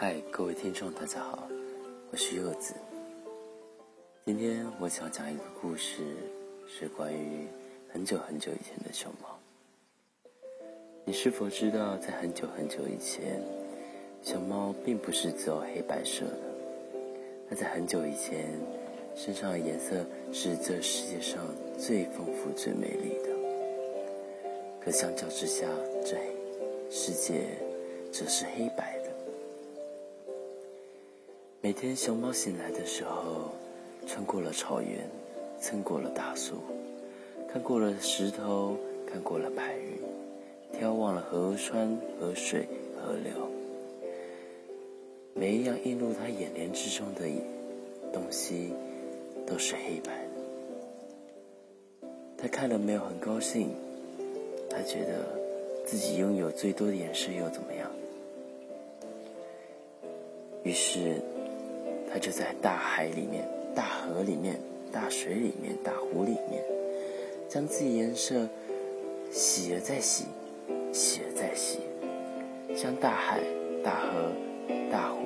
嗨，各位听众，大家好，我是柚子。今天我想讲一个故事，是关于很久很久以前的熊猫。你是否知道，在很久很久以前，熊猫并不是只有黑白色的？它在很久以前，身上的颜色是这世界上最丰富、最美丽的。可相较之下，这世界则是黑白的。每天熊猫醒来的时候，穿过了草原，蹭过了大树，看过了石头，看过了白云，眺望了河川、河水、河流，每一样映入他眼帘之中的东西，都是黑白的。他看了没有很高兴，他觉得自己拥有最多的颜色又怎么样？于是。他就在大海里面、大河里面、大水里面、大湖里面，将自己颜色洗了再洗，洗了再洗，像大海、大河、大湖